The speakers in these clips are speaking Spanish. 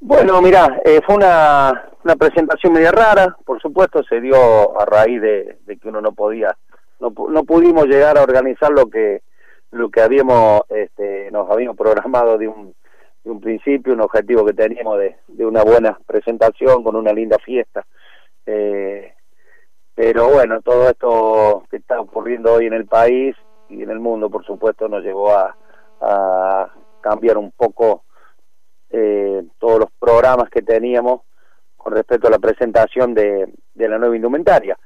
Bueno, mira, eh, fue una, una presentación media rara, por supuesto, se dio a raíz de, que uno no podía, no, no pudimos llegar a organizar lo que lo que habíamos, este, nos habíamos programado de un, de un principio, un objetivo que teníamos de, de una buena presentación con una linda fiesta. Eh, pero bueno, todo esto que está ocurriendo hoy en el país y en el mundo, por supuesto, nos llevó a, a cambiar un poco eh, todos los programas que teníamos con respecto a la presentación de, de la nueva indumentaria.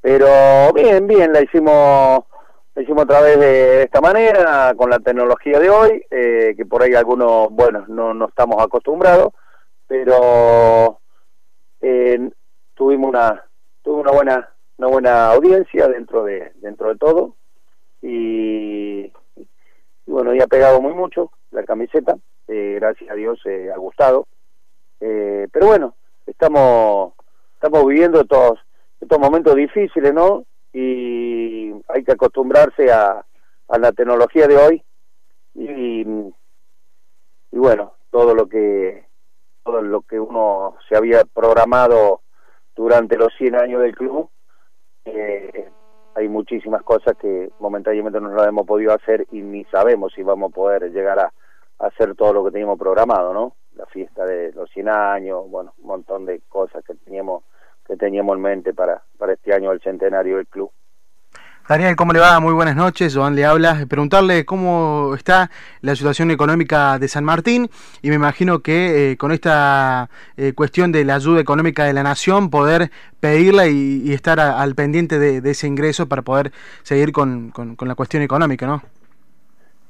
Pero bien, bien, la hicimos la hicimos a través de esta manera, con la tecnología de hoy, eh, que por ahí algunos, bueno, no, no estamos acostumbrados, pero eh, tuvimos una tuve una buena una buena audiencia dentro de dentro de todo y, bueno y ha pegado muy mucho la camiseta eh, gracias a Dios eh, ha gustado. Eh, pero bueno estamos estamos viviendo estos estos momentos difíciles no y hay que acostumbrarse a, a la tecnología de hoy. Y, y bueno todo lo que todo lo que uno se había programado durante los 100 años del club, eh, hay muchísimas cosas que momentáneamente no lo hemos podido hacer y ni sabemos si vamos a poder llegar a, hacer todo lo que teníamos programado, ¿no? La fiesta de los 100 años, bueno, un montón de cosas que teníamos que teníamos en mente para, para este año el centenario del club. Daniel, ¿cómo le va? Muy buenas noches. Joan le habla. Preguntarle cómo está la situación económica de San Martín y me imagino que eh, con esta eh, cuestión de la ayuda económica de la nación poder pedirla y, estar al pendiente de, ese ingreso para poder seguir con, con, la cuestión económica, ¿no?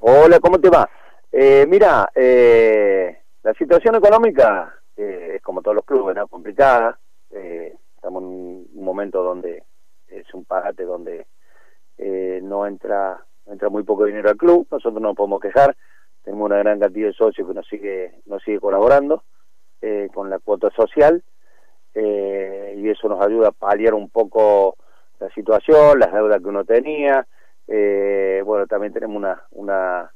Hola, ¿cómo te va? Eh, mira, la situación económica es como todos los clubes, ¿no? Complicada. estamos en un momento donde es un pagate donde eh, no entra entra muy poco dinero al club, nosotros no podemos quejar, tenemos una gran cantidad de socios que nos sigue nos sigue colaborando eh, con la cuota social eh, y eso nos ayuda a paliar un poco la situación, las deudas que uno tenía, bueno también tenemos una una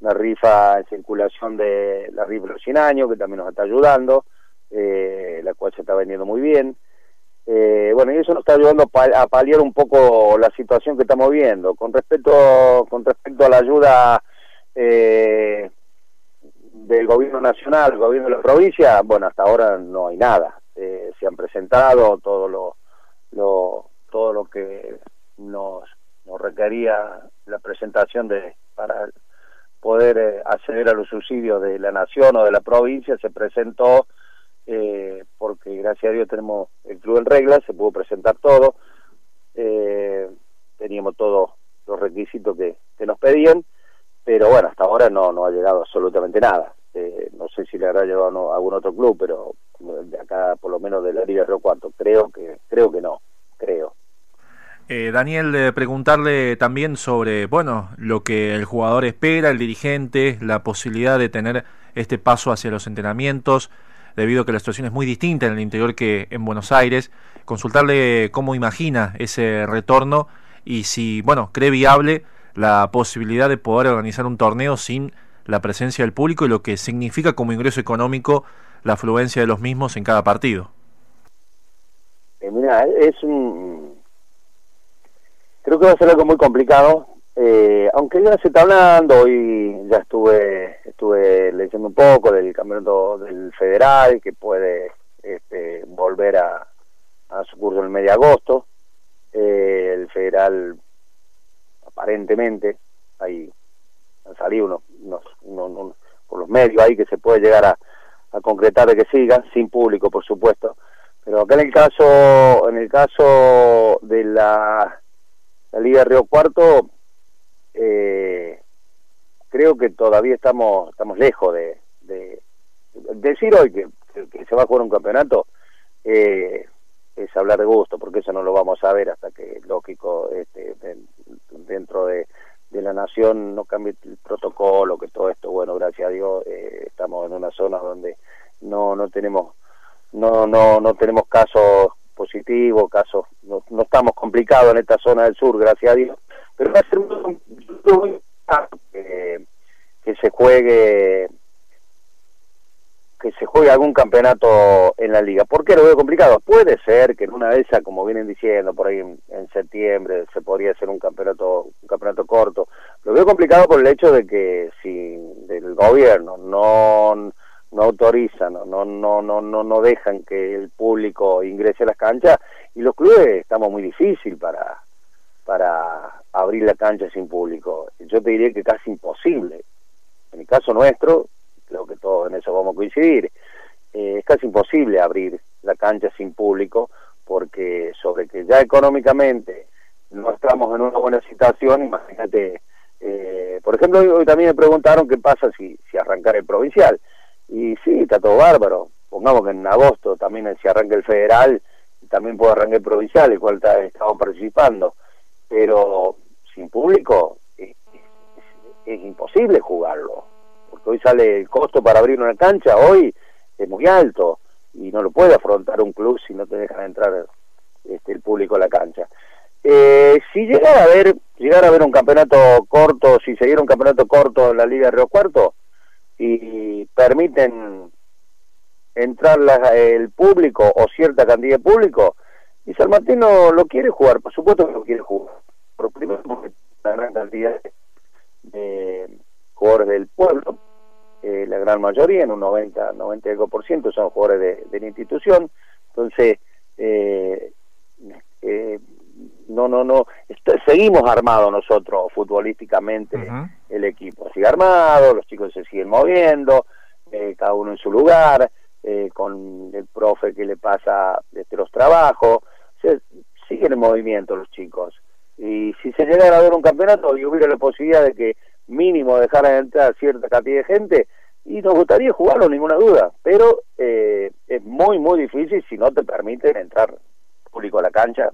una rifa en circulación de la rifa de los 100 años que también nos está ayudando, la cual se está vendiendo muy bien. Eh, bueno, y eso nos está ayudando a paliar un poco la situación que estamos viendo. Con respecto, con respecto a la ayuda eh, del gobierno nacional, el gobierno de la provincia, bueno, hasta ahora no hay nada. Eh, se han presentado todo lo, lo, todo lo que nos, nos requería la presentación de para poder acceder a los subsidios de la nación o de la provincia, se presentó eh, porque gracias a Dios tenemos el club en regla, se pudo presentar todo, eh, teníamos todos los requisitos que, que, nos pedían, pero bueno, hasta ahora no, no ha llegado absolutamente nada. Eh, no sé si le habrá llegado a algún otro club, pero de acá, por lo menos de la Liga Río Cuarto, creo que, creo que no. Eh, Daniel, preguntarle también sobre, bueno, lo que el jugador espera, el dirigente, la posibilidad de tener este paso hacia los entrenamientos, debido a que la situación es muy distinta en el interior que en Buenos Aires. Consultarle cómo imagina ese retorno y si, bueno, cree viable la posibilidad de poder organizar un torneo sin la presencia del público y lo que significa como ingreso económico la afluencia de los mismos en cada partido. Eh, mira, es un... Creo que va a ser algo muy complicado eh, aunque ya se está hablando, hoy ya estuve estuve leyendo un poco del campeonato del federal que puede este, volver a, a su curso en el mes de agosto. Eh, el federal aparentemente hay han salido unos, unos, por los medios ahí que se puede llegar a, a concretar de que siga sin público por supuesto pero acá en el caso en el caso de la, la Liga Río Cuarto eh, creo que todavía estamos estamos lejos de, decir hoy que, se va a jugar un campeonato eh, es hablar de gusto porque eso no lo vamos a ver hasta que lógico este, dentro de, la nación no cambie el protocolo que todo esto bueno gracias a Dios eh, estamos en una zona donde no no tenemos no no no tenemos casos positivos casos no, no estamos complicados en esta zona del sur gracias a Dios pero va a ser muy, que, que se juegue que se juegue algún campeonato en la liga. ¿Por qué lo veo complicado? Puede ser que en una de esas, como vienen diciendo, por ahí en, septiembre se podría hacer un campeonato, un campeonato corto. Lo veo complicado por el hecho de que si del gobierno no no autorizan, no, no, no, no, no dejan que el público ingrese a las canchas y los clubes estamos muy difícil para, para abrir la cancha sin público. Yo te diría que casi imposible. En el caso nuestro, creo que todos en eso vamos a coincidir, eh, es casi imposible abrir la cancha sin público porque sobre que ya económicamente no estamos en una buena situación, imagínate, eh, por ejemplo, hoy, también me preguntaron qué pasa si, si arrancar el provincial. Y sí, está todo bárbaro. Pongamos que en agosto también si arranca el federal, también arrancar el provincial, el cual estamos participando. Pero sin público es, imposible jugarlo. Porque hoy sale el costo para abrir una cancha, hoy es muy alto y no lo puede afrontar un club si no te dejan entrar este, el público a la cancha. Eh, si llegara a ver, llegar a ver un campeonato corto, si se diera un campeonato corto en la Liga de Río Cuarto, y permiten entrar el público o cierta cantidad de público, y San Martín no lo quiere jugar, por supuesto que lo quiere jugar, por primero porque la gran cantidad de jugadores del pueblo, eh, la gran mayoría, en un 90, 90 por ciento son jugadores de, la institución, entonces eh, eh, no, no, no, seguimos armados nosotros futbolísticamente el equipo, sigue armado, los chicos se siguen moviendo, eh, cada uno en su lugar, eh, con el profe que le pasa desde los trabajos, siguen en movimiento los chicos. Y si se llegara a ver un campeonato y hubiera la posibilidad de que mínimo dejaran entrar cierta cantidad de gente, y nos gustaría jugarlo, ninguna duda, pero eh, es muy, muy difícil si no te permiten entrar público a la cancha,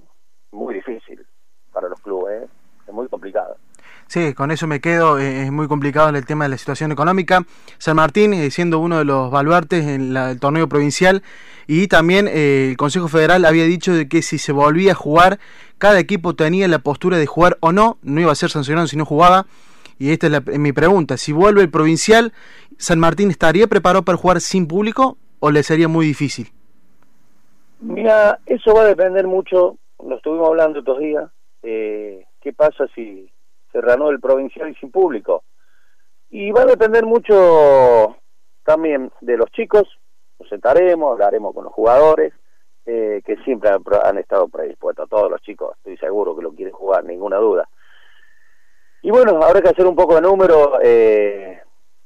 muy difícil para los clubes, ¿eh? es muy complicado. Sí, con eso me quedo, eh, es muy complicado en el tema de la situación económica. San Martín eh, siendo uno de los baluartes en el torneo provincial y también el Consejo Federal había dicho de que si se volvía a jugar, cada equipo tenía la postura de jugar o no, no iba a ser sancionado si no jugaba. Y esta es mi pregunta, si vuelve el provincial, ¿San Martín estaría preparado para jugar sin público o le sería muy difícil? Mira, eso va a depender mucho lo estuvimos hablando estos días, eh, qué pasa si se el provincial y sin público. Y va a depender mucho también de los chicos, nos sentaremos, hablaremos con los jugadores, eh, que siempre han, estado predispuestos, todos los chicos, estoy seguro que lo quieren jugar, ninguna duda. Y bueno, habrá que hacer un poco de número, eh,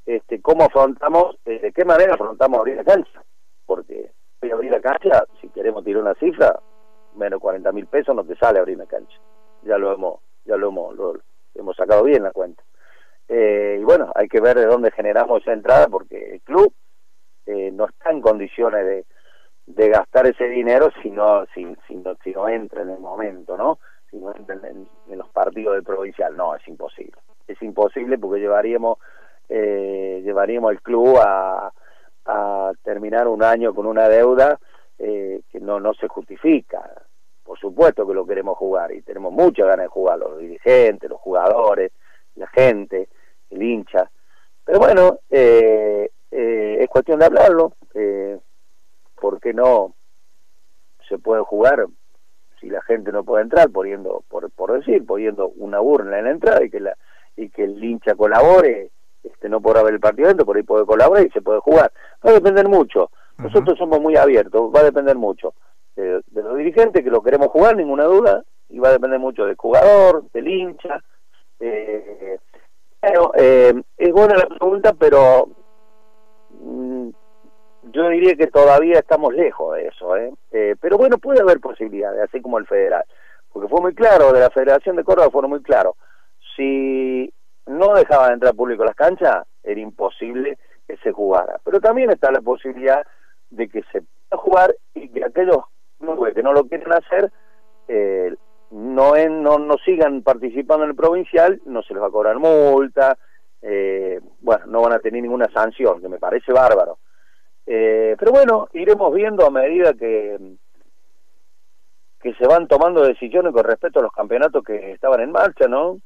este, cómo afrontamos, de qué manera afrontamos abrir la cancha, porque abrir la cancha, si queremos tirar una cifra, menos 40 mil pesos no te sale abrir una cancha. Ya lo hemos, ya lo, hemos sacado bien la cuenta. Eh, y bueno, hay que ver de dónde generamos esa entrada porque el club eh, no está en condiciones de, de gastar ese dinero si no, si, si, no, si no entra en el momento, ¿no? Si no entra en, los partidos del provincial, no, es imposible. Es imposible porque llevaríamos, eh, llevaríamos el club a, a terminar un año con una deuda eh, que no, no se justifica. Por supuesto que lo queremos jugar y tenemos muchas ganas de jugar, los dirigentes, los jugadores, la gente, el hincha. Pero bueno, eh, eh, es cuestión de hablarlo. Eh, ¿Por qué no se puede jugar si la gente no puede entrar, poniendo, por, por decir, poniendo una urna en la entrada y que, la, y que el hincha colabore? Este, no podrá ver el partido dentro, por ahí puede colaborar y se puede jugar. Va a depender mucho. Nosotros somos muy abiertos, va a depender mucho de, los dirigentes que lo queremos jugar, ninguna duda, y va a depender mucho del jugador, del hincha. Eh, bueno, eh, es buena la pregunta, pero mm, yo diría que todavía estamos lejos de eso. ¿eh? ¿eh? pero bueno, puede haber posibilidades, así como el federal, porque fue muy claro, de la Federación de Córdoba fueron muy claros. Si no dejaban entrar público las canchas, era imposible que se jugara. Pero también está la posibilidad de que se pueda jugar y que aquellos que no lo quieren hacer eh, no, no, no sigan participando en el provincial, no se les va a cobrar multa, eh, bueno, no van a tener ninguna sanción, que me parece bárbaro. Eh, pero bueno, iremos viendo a medida que, que se van tomando decisiones con respecto a los campeonatos que estaban en marcha, ¿no?